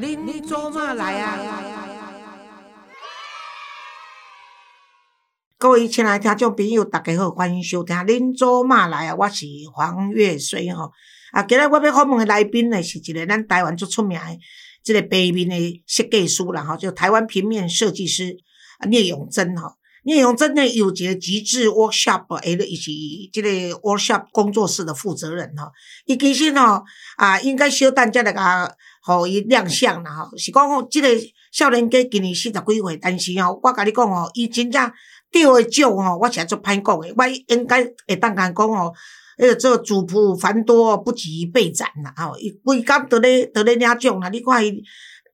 恁做嘛来啊？各位亲爱的听众朋友，大家好，欢迎收听《恁做嘛来啊》，我是黄月水吼。啊，今日我要访问的来宾呢，是一个咱台湾最出名的这个平面的设计师啦，吼，就台湾平面设计师啊聂永贞吼。聂永贞呢有一个极致 workshop，诶，伊是这个 workshop 工作室的负责人吼。伊其实吼啊，应该小等才来甲互伊亮相啦吼。是讲吼，这个少年家今年四十几岁，但是吼，我甲你讲吼，伊真正。钓诶奖吼，我是做歹讲诶，我应该会当甲讲吼，迄个做主仆繁多，不及备斩啦吼。伊规工伫咧伫咧领奖啦，你看伊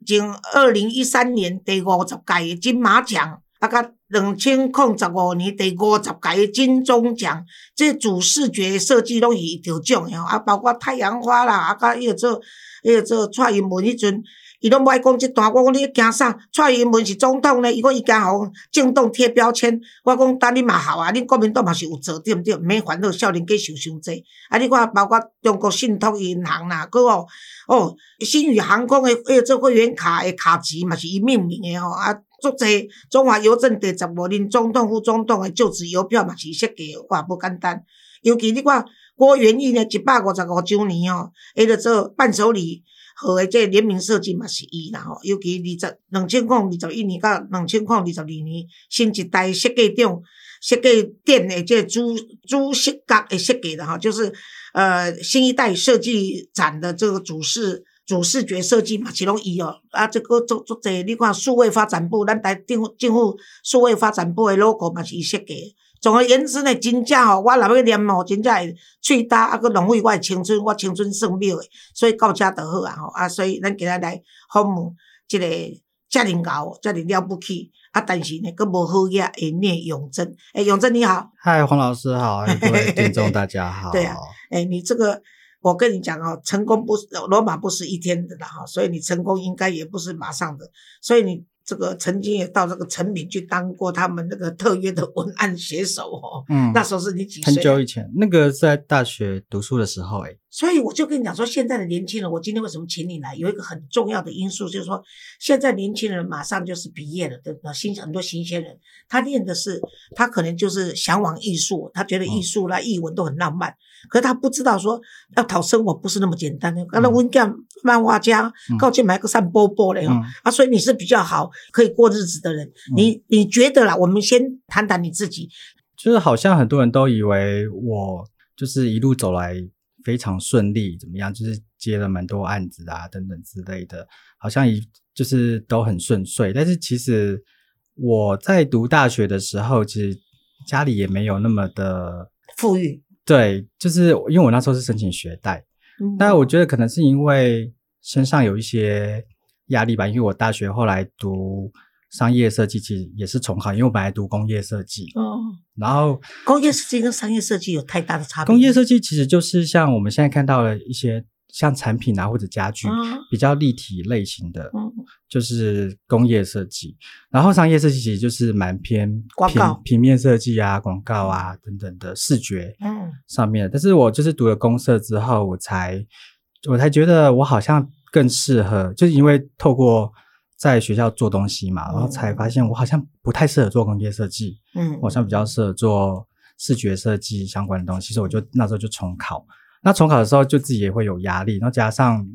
从二零一三年第五十届金马奖，啊，甲两千零十五年第五十届金钟奖，这主视觉设计拢是伊得奖诶吼，啊，包括太阳花啦，啊，甲迄个做迄个做蔡英文迄阵。伊拢无爱讲即段，我讲你惊啥？蔡英文是总统咧，伊讲伊惊互政党贴标签。我讲等你嘛好啊，恁国民党嘛是有做对毋对？毋免烦恼少年家受伤济。啊，你看包括中国信托银行啦，佮哦哦新宇航空诶，迄个做会员卡诶卡值嘛是伊命名诶吼。啊，足济中华邮政第十五任总统、副总统诶就职邮票嘛是设计，哇，不简单。尤其你看郭元义呢，一百五十五周年哦，迄个做伴手礼。好诶，即联名设计嘛是伊啦吼，尤其二十两千零二十一年到两千零二十二年，新一代设计长设计店诶，即主主视角诶设计的吼，就是呃新一代设计展的这个主视主视觉设计嘛，其中伊哦，啊，这个做做这，你看数位发展部，咱台政府政府数位发展部的 logo 嘛是伊设计。总而言之呢，真正吼，我若要念吼，真正会喙焦，啊，佮浪费我的青春，我青春算秒诶，所以到遮就好啊吼，啊，所以咱今日来访问一个遮尔牛，遮尔了不起，啊，但是呢，佮无好嘢诶聂永贞，诶，永贞你好，嗨，黄老师好，各位听众大家好，对啊，诶，你这个，我跟你讲哦，成功不是罗马不是一天的了哈，所以你成功应该也不是马上的，所以你。这个曾经也到这个成品去当过他们那个特约的文案写手哦，嗯，那时候是你几岁？很久以前，那个在大学读书的时候，哎。所以我就跟你讲说，现在的年轻人，我今天为什么请你来？有一个很重要的因素，就是说，现在年轻人马上就是毕业了，对吧？新很多新鲜人，他念的是，他可能就是向往艺术，他觉得艺术啦、艺文都很浪漫，可是他不知道说要讨生活不是那么简单的。刚才温干漫画家，告去买个扇波波嘞哈啊，所以你是比较好可以过日子的人。你你觉得啦？我们先谈谈你自己，就是好像很多人都以为我就是一路走来。非常顺利，怎么样？就是接了蛮多案子啊，等等之类的，好像一就是都很顺遂。但是其实我在读大学的时候，其实家里也没有那么的富裕。对，就是因为我那时候是申请学贷，但我觉得可能是因为身上有一些压力吧，因为我大学后来读。商业设计其实也是重考，因为我本来读工业设计。哦。然后工业设计跟商业设计有太大的差别。工业设计其实就是像我们现在看到的一些像产品啊或者家具比较立体类型的，就是工业设计。然后商业设计其实就是蛮偏广告、平面设计啊、广告啊等等的视觉上面。但是我就是读了公社之后，我才我才觉得我好像更适合，就是因为透过。在学校做东西嘛，然后才发现我好像不太适合做工业设计，嗯，好像比较适合做视觉设计相关的东西，所以我就那时候就重考。那重考的时候就自己也会有压力，然后加上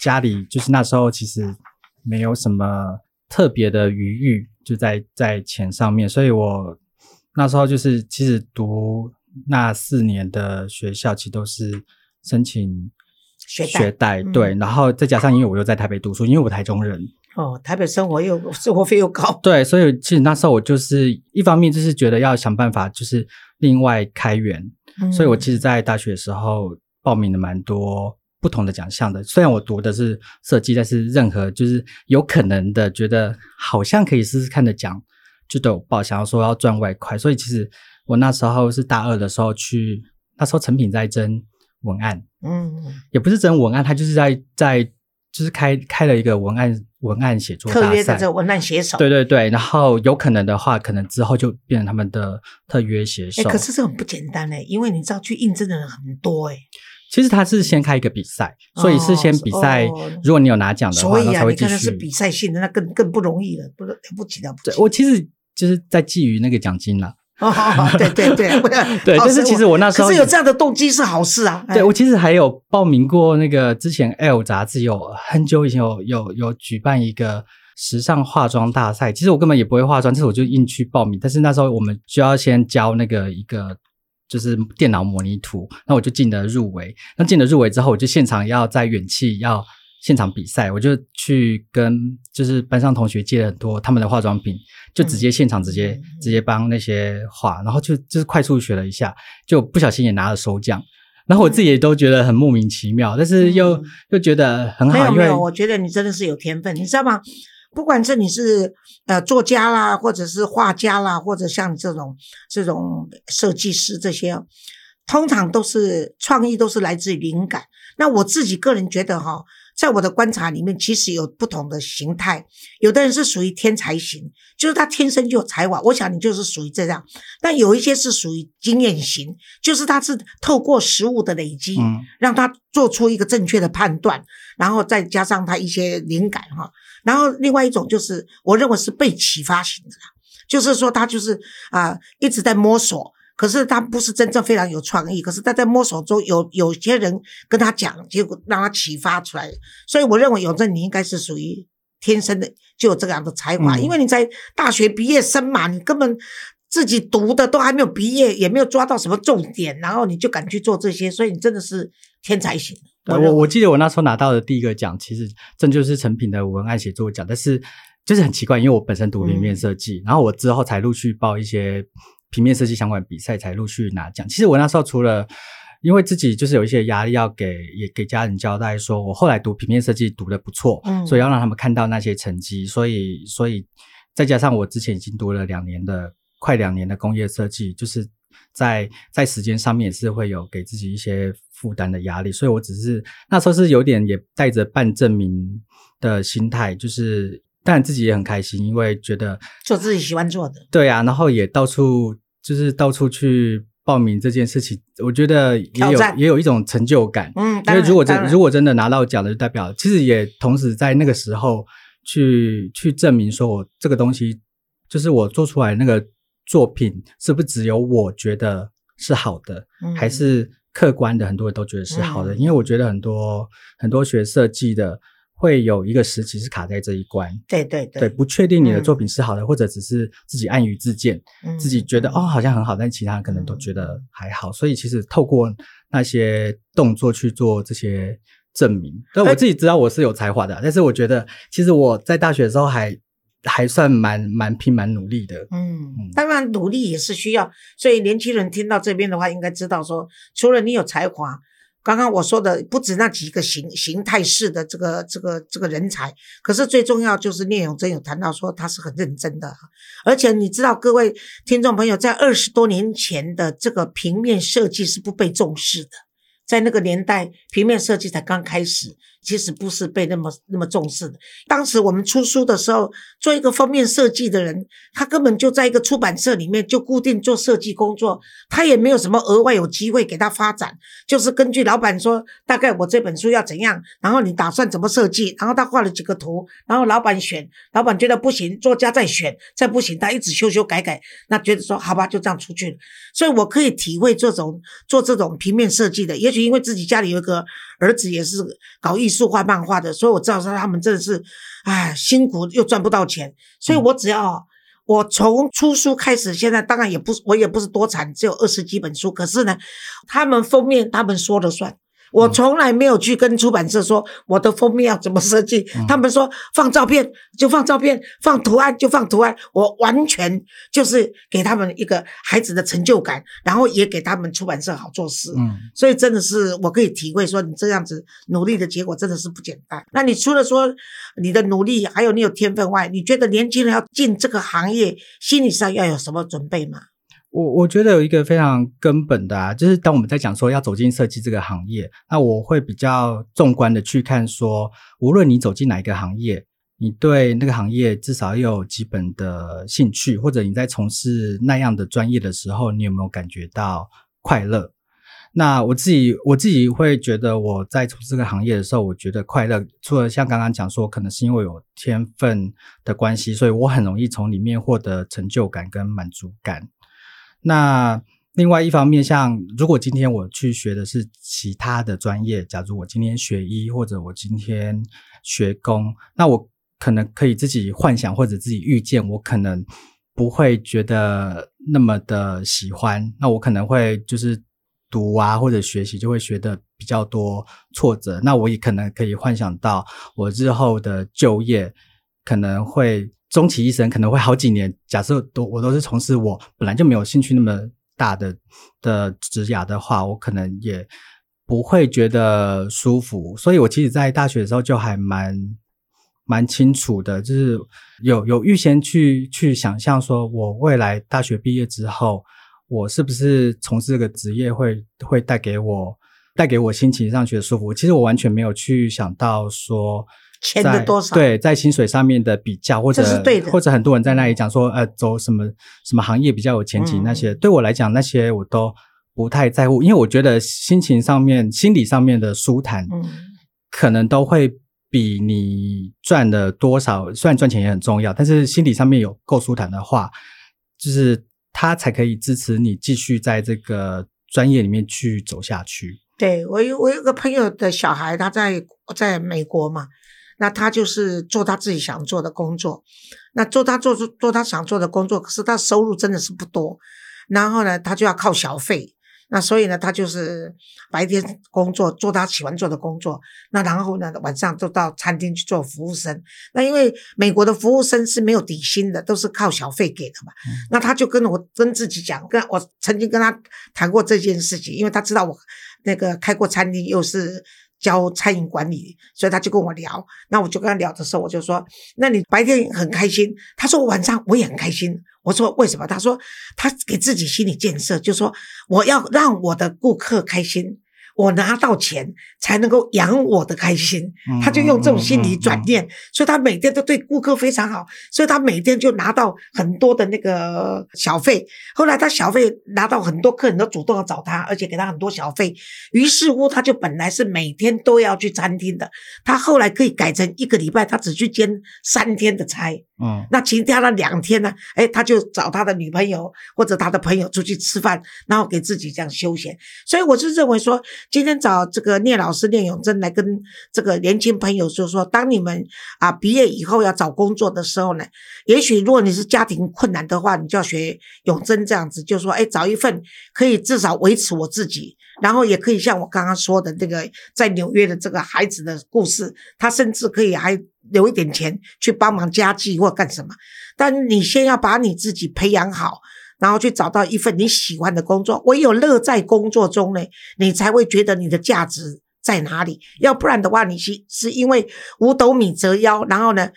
家里就是那时候其实没有什么特别的余裕，就在在钱上面，所以我那时候就是其实读那四年的学校，其实都是申请学贷，对，然后再加上因为我又在台北读书，因为我台中人。哦，台北生活又生活费又高，对，所以其实那时候我就是一方面就是觉得要想办法，就是另外开源，所以我其实，在大学的时候报名了蛮多不同的奖项的。虽然我读的是设计，但是任何就是有可能的，觉得好像可以试试看的奖，就都有报。想要说要赚外快，所以其实我那时候是大二的时候去，那时候成品在争文案，嗯，也不是争文案，他就是在在。就是开开了一个文案文案写作特约的这文案写手，对对对，然后有可能的话，可能之后就变成他们的特约写手。可是这很不简单嘞，因为你知道去应征的人很多哎。其实他是先开一个比赛，所以是先比赛。如果你有拿奖的话，那才会继续。是比赛性的，那更更不容易了，不了不起了不。对，我其实就是在觊觎那个奖金了。哦，对对对，对，但是其实我那时候可是有这样的动机是好事啊。对，我其实还有报名过那个之前《L》杂志有很久以前有有有举办一个时尚化妆大赛，其实我根本也不会化妆，但是我就硬去报名。但是那时候我们需要先交那个一个。就是电脑模拟图，那我就进了入围。那进了入围之后，我就现场要在远气要现场比赛，我就去跟就是班上同学借了很多他们的化妆品，就直接现场直接直接帮那些画，然后就就是快速学了一下，就不小心也拿了手奖。然后我自己也都觉得很莫名其妙，但是又又觉得很好。没有没有，我觉得你真的是有天分，你知道吗？不管是你是呃作家啦，或者是画家啦，或者像这种这种设计师这些，通常都是创意都是来自于灵感。那我自己个人觉得哈，在我的观察里面，其实有不同的形态。有的人是属于天才型，就是他天生就有才华。我想你就是属于这样。但有一些是属于经验型，就是他是透过实物的累积，让他做出一个正确的判断，然后再加上他一些灵感哈。然后另外一种就是，我认为是被启发型的，就是说他就是啊一直在摸索，可是他不是真正非常有创意，可是他在摸索中有有些人跟他讲，结果让他启发出来。所以我认为永正你应该是属于天生的就有这样的才华，因为你在大学毕业生嘛，你根本自己读的都还没有毕业，也没有抓到什么重点，然后你就敢去做这些，所以你真的是天才型。我我记得我那时候拿到的第一个奖，其实这就是成品的文案写作奖。但是就是很奇怪，因为我本身读平面设计，然后我之后才陆续报一些平面设计相关比赛，才陆续拿奖。其实我那时候除了因为自己就是有一些压力要给也给家人交代，说我后来读平面设计读的不错，嗯，所以要让他们看到那些成绩。所以所以再加上我之前已经读了两年的快两年的工业设计，就是在在时间上面也是会有给自己一些。负担的压力，所以我只是那时候是有点也带着半证明的心态，就是当然自己也很开心，因为觉得做自己喜欢做的，对啊，然后也到处就是到处去报名这件事情，我觉得也有也有一种成就感，嗯，因为如果真如果真的拿到奖了，就代表其实也同时在那个时候去去证明说我这个东西就是我做出来那个作品是不是只有我觉得是好的，还是。客观的很多人都觉得是好的，因为我觉得很多很多学设计的会有一个时期是卡在这一关，对对对，不确定你的作品是好的，或者只是自己暗于自荐，自己觉得哦好像很好，但其他人可能都觉得还好，所以其实透过那些动作去做这些证明，但我自己知道我是有才华的，但是我觉得其实我在大学的时候还。还算蛮蛮拼蛮努力的，嗯，当然努力也是需要，所以年轻人听到这边的话，应该知道说，除了你有才华，刚刚我说的不止那几个形形态式的这个这个这个人才，可是最重要就是聂永真有谈到说他是很认真的，而且你知道各位听众朋友，在二十多年前的这个平面设计是不被重视的，在那个年代，平面设计才刚开始。其实不是被那么那么重视的。当时我们出书的时候，做一个封面设计的人，他根本就在一个出版社里面就固定做设计工作，他也没有什么额外有机会给他发展。就是根据老板说，大概我这本书要怎样，然后你打算怎么设计，然后他画了几个图，然后老板选，老板觉得不行，作家再选，再不行，他一直修修改改，那觉得说好吧，就这样出去了。所以我可以体会这种做这种平面设计的，也许因为自己家里有一个儿子也是搞艺术。术画漫画的，所以我知道说他们真的是，哎，辛苦又赚不到钱，所以我只要我从出书开始，现在当然也不我也不是多产，只有二十几本书，可是呢，他们封面他们说了算。我从来没有去跟出版社说我的封面要怎么设计，他们说放照片就放照片，放图案就放图案，我完全就是给他们一个孩子的成就感，然后也给他们出版社好做事。嗯，所以真的是我可以体会说你这样子努力的结果真的是不简单。那你除了说你的努力，还有你有天分外，你觉得年轻人要进这个行业，心理上要有什么准备吗？我我觉得有一个非常根本的啊，就是当我们在讲说要走进设计这个行业，那我会比较纵观的去看说，无论你走进哪一个行业，你对那个行业至少要有基本的兴趣，或者你在从事那样的专业的时候，你有没有感觉到快乐？那我自己我自己会觉得我在从事这个行业的时候，我觉得快乐，除了像刚刚讲说，可能是因为有天分的关系，所以我很容易从里面获得成就感跟满足感。那另外一方面，像如果今天我去学的是其他的专业，假如我今天学医或者我今天学工，那我可能可以自己幻想或者自己预见，我可能不会觉得那么的喜欢。那我可能会就是读啊或者学习就会学的比较多挫折。那我也可能可以幻想到我日后的就业可能会终其一生，可能会好几年。假设都我都是从事我本来就没有兴趣那么。大的的职涯的话，我可能也不会觉得舒服，所以我其实，在大学的时候就还蛮蛮清楚的，就是有有预先去去想象，说我未来大学毕业之后，我是不是从事这个职业会会带给我带给我心情上觉得舒服。其实我完全没有去想到说。钱的多少？对，在薪水上面的比较，或者或者很多人在那里讲说，呃，走什么什么行业比较有前景，那些对我来讲，那些我都不太在乎，因为我觉得心情上面、心理上面的舒坦，嗯，可能都会比你赚的多少，虽然赚钱也很重要，但是心理上面有够舒坦的话，就是他才可以支持你继续在这个专业里面去走下去。对我有我有个朋友的小孩，他在在美国嘛。那他就是做他自己想做的工作，那做他做做做他想做的工作，可是他收入真的是不多，然后呢，他就要靠小费，那所以呢，他就是白天工作做他喜欢做的工作，那然后呢，晚上就到餐厅去做服务生。那因为美国的服务生是没有底薪的，都是靠小费给的嘛。那他就跟我跟自己讲，跟我曾经跟他谈过这件事情，因为他知道我那个开过餐厅，又是。教餐饮管理，所以他就跟我聊。那我就跟他聊的时候，我就说：“那你白天很开心？”他说：“晚上我也很开心。”我说：“为什么？”他说：“他给自己心理建设，就说我要让我的顾客开心。”我拿到钱才能够养我的开心，他就用这种心理转念，所以他每天都对顾客非常好，所以他每天就拿到很多的那个小费。后来他小费拿到很多客人都主动要找他，而且给他很多小费。于是乎，他就本来是每天都要去餐厅的，他后来可以改成一个礼拜他只去兼三天的差。嗯，那其他的两天呢？哎，他就找他的女朋友或者他的朋友出去吃饭，然后给自己这样休闲。所以我是认为说。今天找这个聂老师聂永贞来跟这个年轻朋友说说，当你们啊毕业以后要找工作的时候呢，也许如果你是家庭困难的话，你就要学永贞这样子，就说哎，找一份可以至少维持我自己，然后也可以像我刚刚说的这个在纽约的这个孩子的故事，他甚至可以还留一点钱去帮忙家计或干什么。但你先要把你自己培养好。然后去找到一份你喜欢的工作，唯有乐在工作中呢，你才会觉得你的价值在哪里。要不然的话，你是是因为五斗米折腰，然后呢，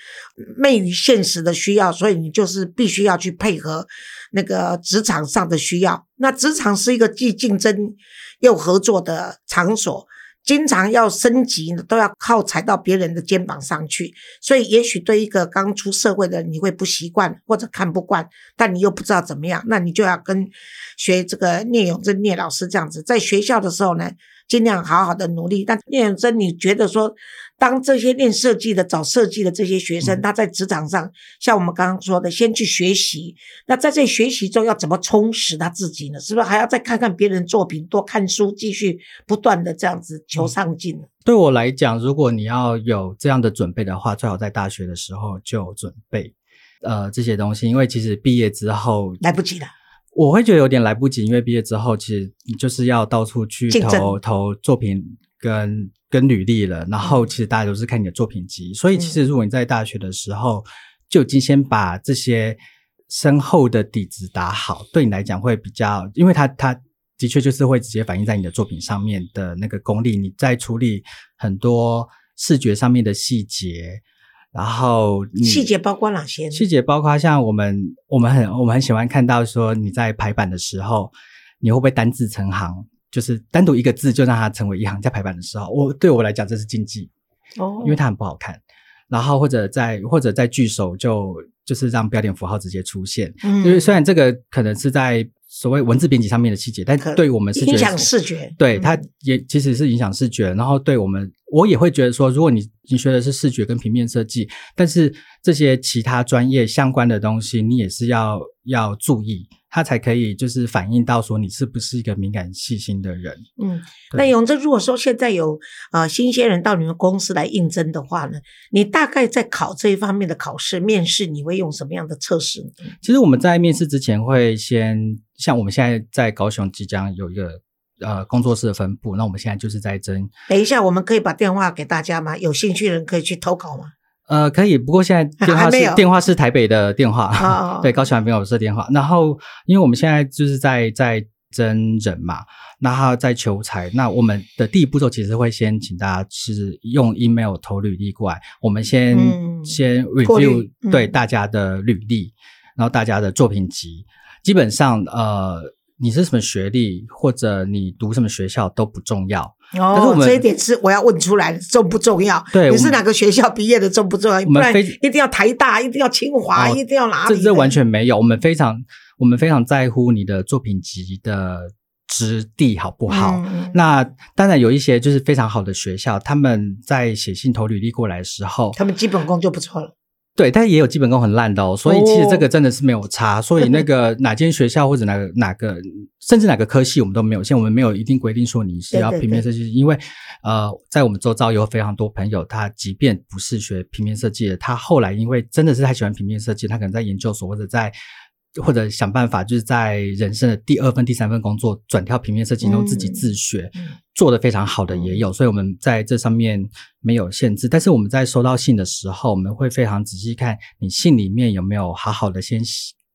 昧于现实的需要，所以你就是必须要去配合那个职场上的需要。那职场是一个既竞争又合作的场所。经常要升级，都要靠踩到别人的肩膀上去，所以也许对一个刚出社会的你会不习惯或者看不惯，但你又不知道怎么样，那你就要跟学这个聂永贞聂老师这样子，在学校的时候呢，尽量好好的努力。但聂永真，你觉得说？当这些练设计的、找设计的这些学生，他在职场上，像我们刚刚说的，先去学习。那在这学习中，要怎么充实他自己呢？是不是还要再看看别人作品，多看书，继续不断的这样子求上进？对我来讲，如果你要有这样的准备的话，最好在大学的时候就准备呃这些东西，因为其实毕业之后来不及了。我会觉得有点来不及，因为毕业之后，其实你就是要到处去投投作品跟。跟履历了，然后其实大家都是看你的作品集，所以其实如果你在大学的时候就已经先把这些深厚的底子打好，对你来讲会比较，因为它它的确就是会直接反映在你的作品上面的那个功力。你在处理很多视觉上面的细节，然后细节包括哪些？细节包括像我们我们很我们很喜欢看到说你在排版的时候，你会不会单字成行？就是单独一个字就让它成为一行，在排版的时候，我对我来讲这是禁忌哦，因为它很不好看。然后或者在或者在句首就就是让标点符号直接出现，因为虽然这个可能是在所谓文字编辑上面的细节，但对我们是影响视觉，对它也其实是影响视觉。然后对我们，我也会觉得说，如果你你学的是视觉跟平面设计，但是这些其他专业相关的东西，你也是要要注意。它才可以就是反映到说你是不是一个敏感细心的人。嗯，那永贞，如果说现在有呃新鲜人到你们公司来应征的话呢，你大概在考这一方面的考试面试，你会用什么样的测试？其实我们在面试之前会先，像我们现在在高雄即将有一个呃工作室的分布，那我们现在就是在争。等一下，我们可以把电话给大家吗？有兴趣的人可以去投稿吗？呃，可以，不过现在 电话是电话是台北的电话，对，高雄还没有设电话。然后，因为我们现在就是在在征人嘛，然后在求财。那我们的第一步骤其实会先请大家是用 email 投履历过来，我们先先 review 对大家的履历，然后大家的作品集，基本上呃，你是什么学历或者你读什么学校都不重要。哦，但是我们这一点是我要问出来的，重不重要？对，你是哪个学校毕业的重不重要？我们非一定要台大，一定要清华，一定要哪里？这这完全没有，我们非常我们非常在乎你的作品集的质地好不好？那当然有一些就是非常好的学校，他们在写信投履历过来的时候，他们基本功就不错了。对，但也有基本功很烂的哦，所以其实这个真的是没有差。所以那个 哪间学校或者哪个哪个，甚至哪个科系，我们都没有。现在我们没有一定规定说你是要平面设计，因为呃，在我们周遭有非常多朋友，他即便不是学平面设计的，他后来因为真的是太喜欢平面设计，他可能在研究所或者在。或者想办法，就是在人生的第二份、第三份工作转跳平面设计，然后自己自学，做的非常好的也有。所以我们在这上面没有限制。但是我们在收到信的时候，我们会非常仔细看你信里面有没有好好的先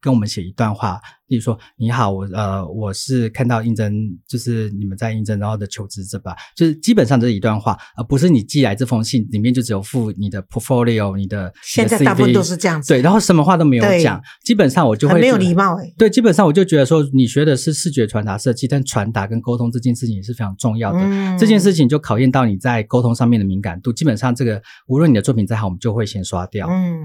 跟我们写一段话。例如说，你好，我呃，我是看到应征，就是你们在应征，然后的求职者吧，就是基本上这一段话，而不是你寄来这封信里面就只有附你的 portfolio，你的现在大部分都是这样子，对，然后什么话都没有讲，基本上我就会没有礼貌哎，对，基本上我就觉得说，你学的是视觉传达设计，但传达跟沟通这件事情也是非常重要的，这件事情就考验到你在沟通上面的敏感度，基本上这个无论你的作品再好，我们就会先刷掉。嗯，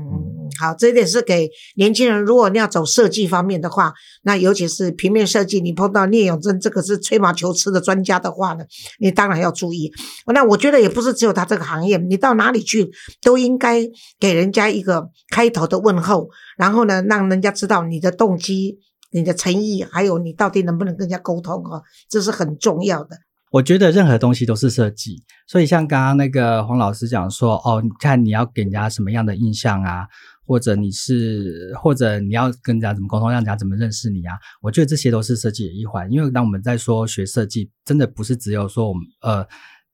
好，这一点是给年轻人，如果你要走设计方面的话。那尤其是平面设计，你碰到聂永贞这个是吹毛求疵的专家的话呢，你当然要注意。那我觉得也不是只有他这个行业，你到哪里去都应该给人家一个开头的问候，然后呢，让人家知道你的动机、你的诚意，还有你到底能不能跟人家沟通啊，这是很重要的。我觉得任何东西都是设计，所以像刚刚那个黄老师讲说，哦，你看你要给人家什么样的印象啊？或者你是，或者你要跟人家怎么沟通，让人家怎么认识你啊？我觉得这些都是设计的一环。因为当我们在说学设计，真的不是只有说我们呃，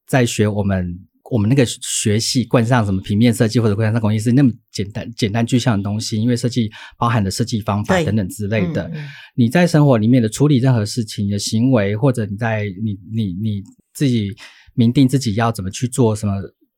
在学我们我们那个学系冠上什么平面设计或者冠上工艺是那么简单简单具象的东西。因为设计包含的设计方法等等之类的。你在生活里面的处理任何事情的行为，或者你在你你你自己明定自己要怎么去做什么。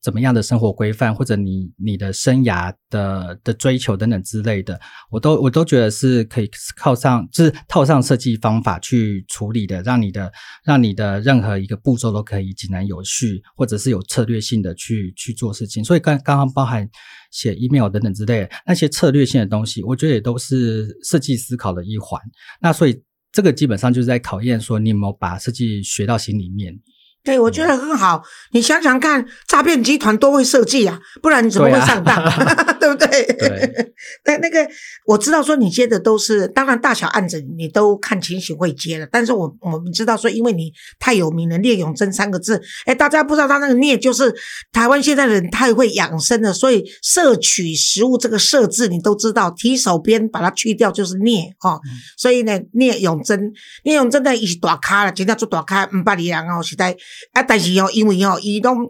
怎么样的生活规范，或者你你的生涯的的追求等等之类的，我都我都觉得是可以靠上，就是套上设计方法去处理的，让你的让你的任何一个步骤都可以井然有序，或者是有策略性的去去做事情。所以刚刚刚包含写 email 等等之类那些策略性的东西，我觉得也都是设计思考的一环。那所以这个基本上就是在考验说你有没有把设计学到心里面。对，我觉得很好。你想想看，诈骗集团多会设计啊，不然你怎么会上当？对不对？对。那那个我知道说你接的都是，当然大小案子你都看情形会接了。但是我我们知道说，因为你太有名了，聂永贞三个字，哎，大家不知道他那个聂就是台湾现在的人太会养生了，所以摄取食物这个摄字你都知道，提手边把它去掉就是聂哦。所以呢，聂永贞，聂永贞呢伊是大咖了，真正做大咖，五百里人哦，实在。啊！但是哦，因为哦，伊拢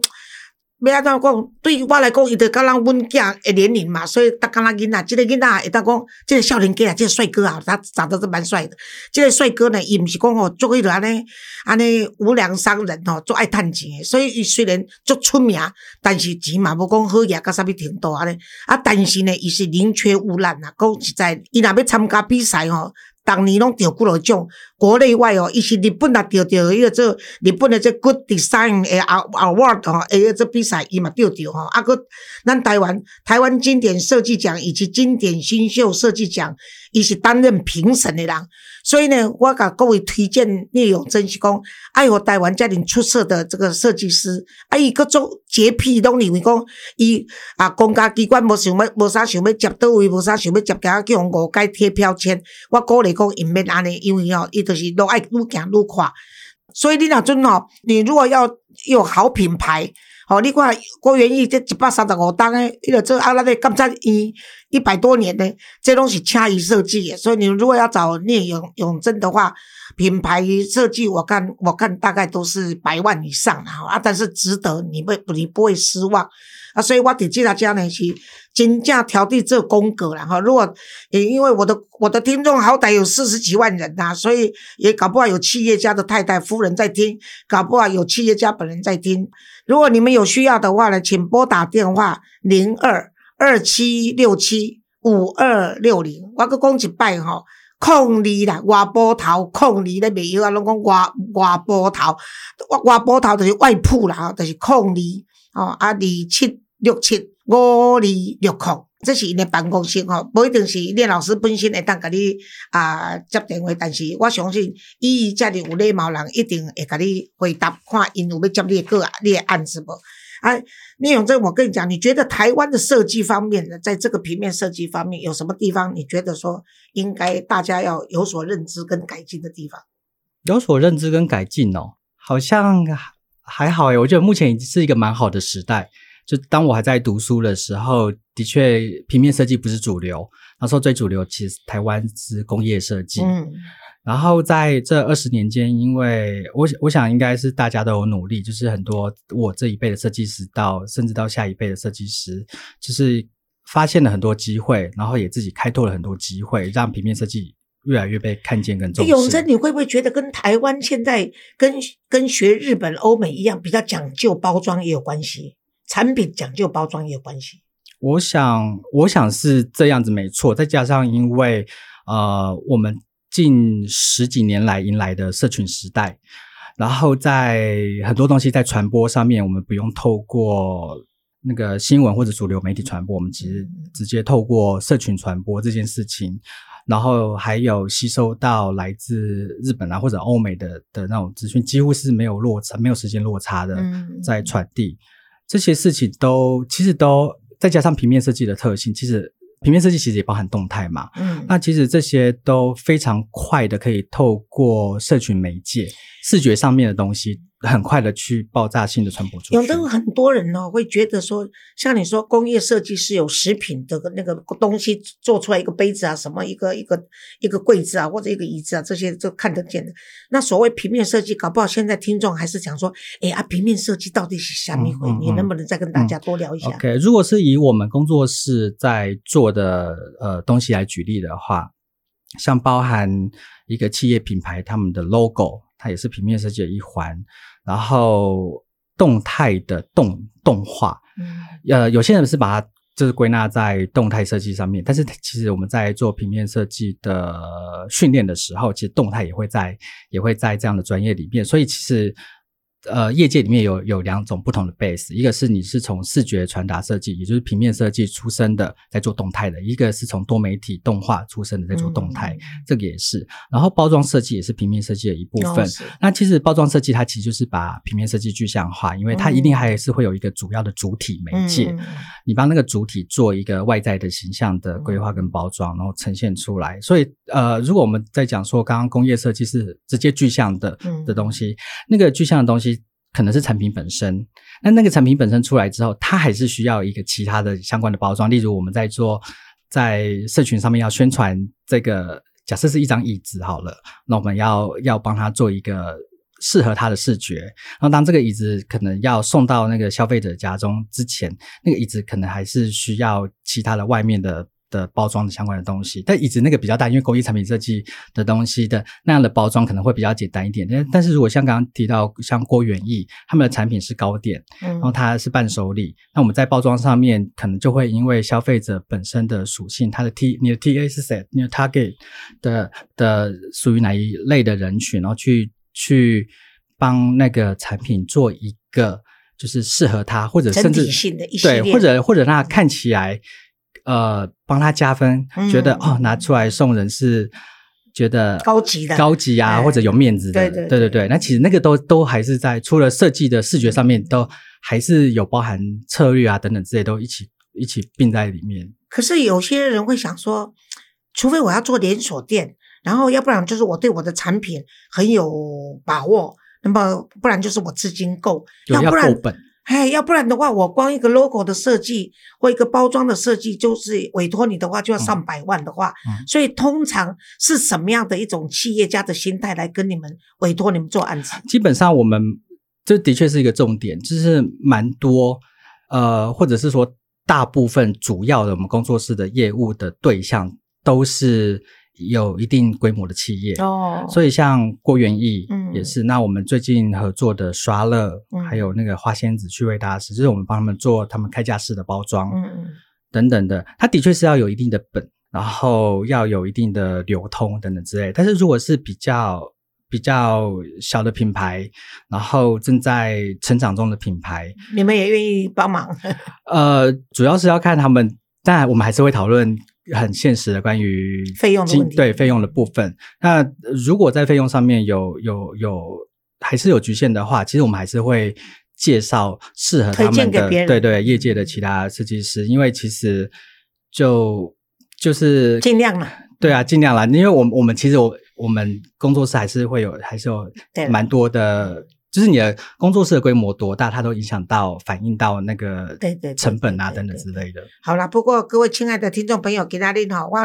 要安怎讲？对于我来讲，伊就甲咱阮囝的年龄嘛，所以逐工仔囡仔，即个囡仔会当讲，即个少年家啊，即个帅哥啊，他长得是蛮帅的。即个帅哥呢，伊毋是讲哦，做迄落安尼安尼无良商人哦，做爱趁钱诶，所以伊虽然足出名，但是钱嘛无讲好业到啥物程度安尼。啊，但是呢，伊是宁缺毋滥啊，讲实在，伊若要参加比赛吼。当年拢得几多奖，国内外哦，伊是日本也得着迄个做日本的这 Good Design 的 Award 吼，诶这比赛伊嘛得着吼。啊，搁咱台湾台湾经典设计奖以及经典新秀设计奖，伊是担任评审的人，所以呢，我甲各位推荐聂永真是讲，爱我台湾家庭出色的这个设计师，啊，伊各种洁癖，拢认为讲，伊啊，公家机关无想要，无啥想要接到位，无啥想要接，加叫五界贴标签。我鼓励讲，伊免安尼，因为哦，伊就是愈爱愈行愈快。所以你若阵哦，你如果要有好品牌。哦，你看郭元益这一百三十五单诶，伊个做啊，那个监察院一百多年的，这拢是请伊设计。所以你如果要找聂永永贞的话，品牌设计我看我看大概都是百万以上的啊，但是值得，你不你不会失望啊。所以我伫这大家呢是真正挑剔这风格啦哈。如果也因为我的我的听众好歹有四十几万人呐，所以也搞不好有企业家的太太夫人在听，搞不好有企业家本人在听。如果你们有需要的话呢，请拨打电话零二二七六七五二六零。我搁讲一摆吼，控二啦，外波头控二咧卖药啊，拢讲外外波头，外外波头就是外铺啦，就是控二哦，啊二七六七五二六控。这是因的办公室吼，不一定是聂老师本身会当甲你啊接电话，但是我相信伊遮尔有礼貌人，一定会甲你回答，看因有要接你个你的案子无？啊，聂永正，我跟你讲，你觉得台湾的设计方面呢，在这个平面设计方面有什么地方，你觉得说应该大家要有所认知跟改进的地方？有所认知跟改进哦，好像还好诶，我觉得目前已经是一个蛮好的时代。就当我还在读书的时候，的确平面设计不是主流。那时候最主流其实台湾是工业设计。嗯，然后在这二十年间，因为我我想应该是大家都有努力，就是很多我这一辈的设计师到甚至到下一辈的设计师，就是发现了很多机会，然后也自己开拓了很多机会，让平面设计越来越被看见跟重视。永贞，你会不会觉得跟台湾现在跟跟学日本、欧美一样，比较讲究包装也有关系？产品讲究包装也有关系，我想，我想是这样子没错。再加上，因为呃，我们近十几年来迎来的社群时代，然后在很多东西在传播上面，我们不用透过那个新闻或者主流媒体传播，我们其实直接透过社群传播这件事情，然后还有吸收到来自日本啊或者欧美的的那种资讯，几乎是没有落差、没有时间落差的在传递。这些事情都其实都再加上平面设计的特性，其实平面设计其实也包含动态嘛。嗯，那其实这些都非常快的可以透过社群媒介视觉上面的东西。很快的去爆炸性的传播出去。有的很多人呢会觉得说，像你说工业设计是有食品的那个东西做出来一个杯子啊，什么一个一个一个柜子啊，或者一个椅子啊，这些都看得见的。那所谓平面设计，搞不好现在听众还是讲说，哎啊，平面设计到底是什么回？你能不能再跟大家多聊一下？OK，如果是以我们工作室在做的呃东西来举例的话，像包含一个企业品牌他们的 logo。它也是平面设计的一环，然后动态的动动画，嗯，呃，有些人是把它就是归纳在动态设计上面，但是其实我们在做平面设计的训练的时候，其实动态也会在也会在这样的专业里面，所以其实。呃，业界里面有有两种不同的 base，一个是你是从视觉传达设计，也就是平面设计出身的，在做动态的；一个是从多媒体动画出身的，在做动态，这个也是。然后包装设计也是平面设计的一部分。那其实包装设计它其实就是把平面设计具象化，因为它一定还是会有一个主要的主体媒介，你帮那个主体做一个外在的形象的规划跟包装，然后呈现出来。所以呃，如果我们在讲说刚刚工业设计是直接具象的的东西，那个具象的东西。可能是产品本身，那那个产品本身出来之后，它还是需要一个其他的相关的包装。例如，我们在做在社群上面要宣传这个，假设是一张椅子好了，那我们要要帮他做一个适合他的视觉。然后，当这个椅子可能要送到那个消费者家中之前，那个椅子可能还是需要其他的外面的。的包装的相关的东西，但椅子那个比较大，因为工艺产品设计的东西的那样的包装可能会比较简单一点。但但是如果像刚刚提到像郭元义他们的产品是糕点，然后它是伴手礼，那我们在包装上面可能就会因为消费者本身的属性，它的 T 你的 TA 是谁，你的 Target 的的属于哪一类的人群，然后去去帮那个产品做一个就是适合他或者甚至的对或者或者让它看起来。呃帮他加分，觉得哦拿出来送人是觉得高级的、高级啊，或者有面子的，对对对对。那其实那个都都还是在除了设计的视觉上面，都还是有包含策略啊等等之类都一起一起并在里面。可是有些人会想说，除非我要做连锁店，然后要不然就是我对我的产品很有把握。那么不然就是我资金够，要不然，本，哎，要不然的话，我光一个 logo 的设计或一个包装的设计，就是委托你的话就要上百万的话，所以通常是什么样的一种企业家的心态来跟你们委托你们做案子？基本上我们这的确是一个重点，就是蛮多呃，或者是说大部分主要的我们工作室的业务的对象都是。有一定规模的企业哦，所以像郭元义也是。那我们最近合作的刷乐，还有那个花仙子趣味大师，就是我们帮他们做他们开架式的包装，嗯嗯，等等的。它的确是要有一定的本，然后要有一定的流通等等之类。但是如果是比较比较小的品牌，然后正在成长中的品牌，你们也愿意帮忙？呃，主要是要看他们，当然我们还是会讨论。很现实的关于费用的问题，对费用的部分。那如果在费用上面有有有还是有局限的话，其实我们还是会介绍适合他们的，对对业界的其他设计师，因为其实就就是尽量了，对啊，尽量啦，因为我我们其实我我们工作室还是会有还是有蛮多的。就是你的工作室的规模多大，它都影响到反映到那个对对成本啊等等之类的。好了，不过各位亲爱的听众朋友，今仔日吼，我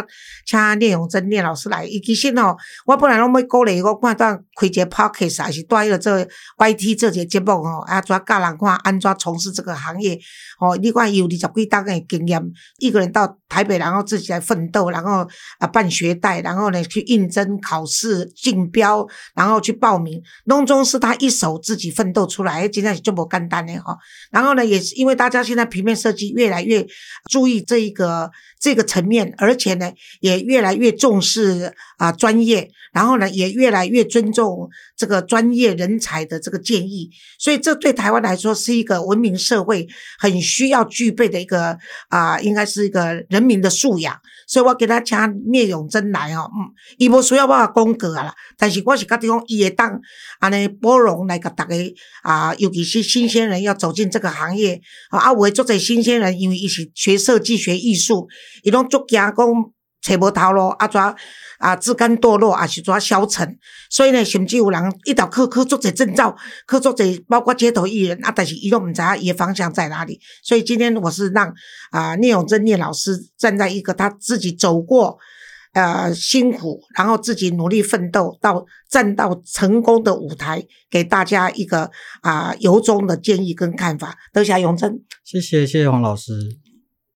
请聂永贞聂老师来。伊其实吼，我本来拢要鼓励我看段开一个 podcast，还是带一个做 YT 做一个节目吼，啊，怎教人看安怎从事这个行业。哦，你看有二十几档的经验，一个人到台北，然后自己来奋斗，然后啊办学贷，然后呢去应征考试竞标，然后去报名，当中是他一手。自己奋斗出来，今天就不干单的哈。然后呢，也是因为大家现在平面设计越来越注意这一个这个层面，而且呢，也越来越重视啊专业，然后呢，也越来越尊重这个专业人才的这个建议。所以这对台湾来说是一个文明社会很需要具备的一个啊，应该是一个人人民的素养。所以我给他请聂永贞来哦，嗯，伊无需要我讲过啊啦，但是我是觉得讲伊会当安尼包容来甲大家啊，尤其是新鲜人要走进这个行业啊，有诶做者新鲜人，因为伊是学设计、学艺术，伊拢足惊讲。找无头路，啊，怎啊自甘堕落，啊是怎消沉？所以呢，甚至有人一道考考做者证照，考做者包括街头艺人啊，但是伊都毋知伊的方向在哪里。所以今天我是让啊聂永贞聂老师站在一个他自己走过呃辛苦，然后自己努力奋斗到站到成功的舞台，给大家一个啊由衷的建议跟看法。多谢永贞，谢谢谢谢黄老师。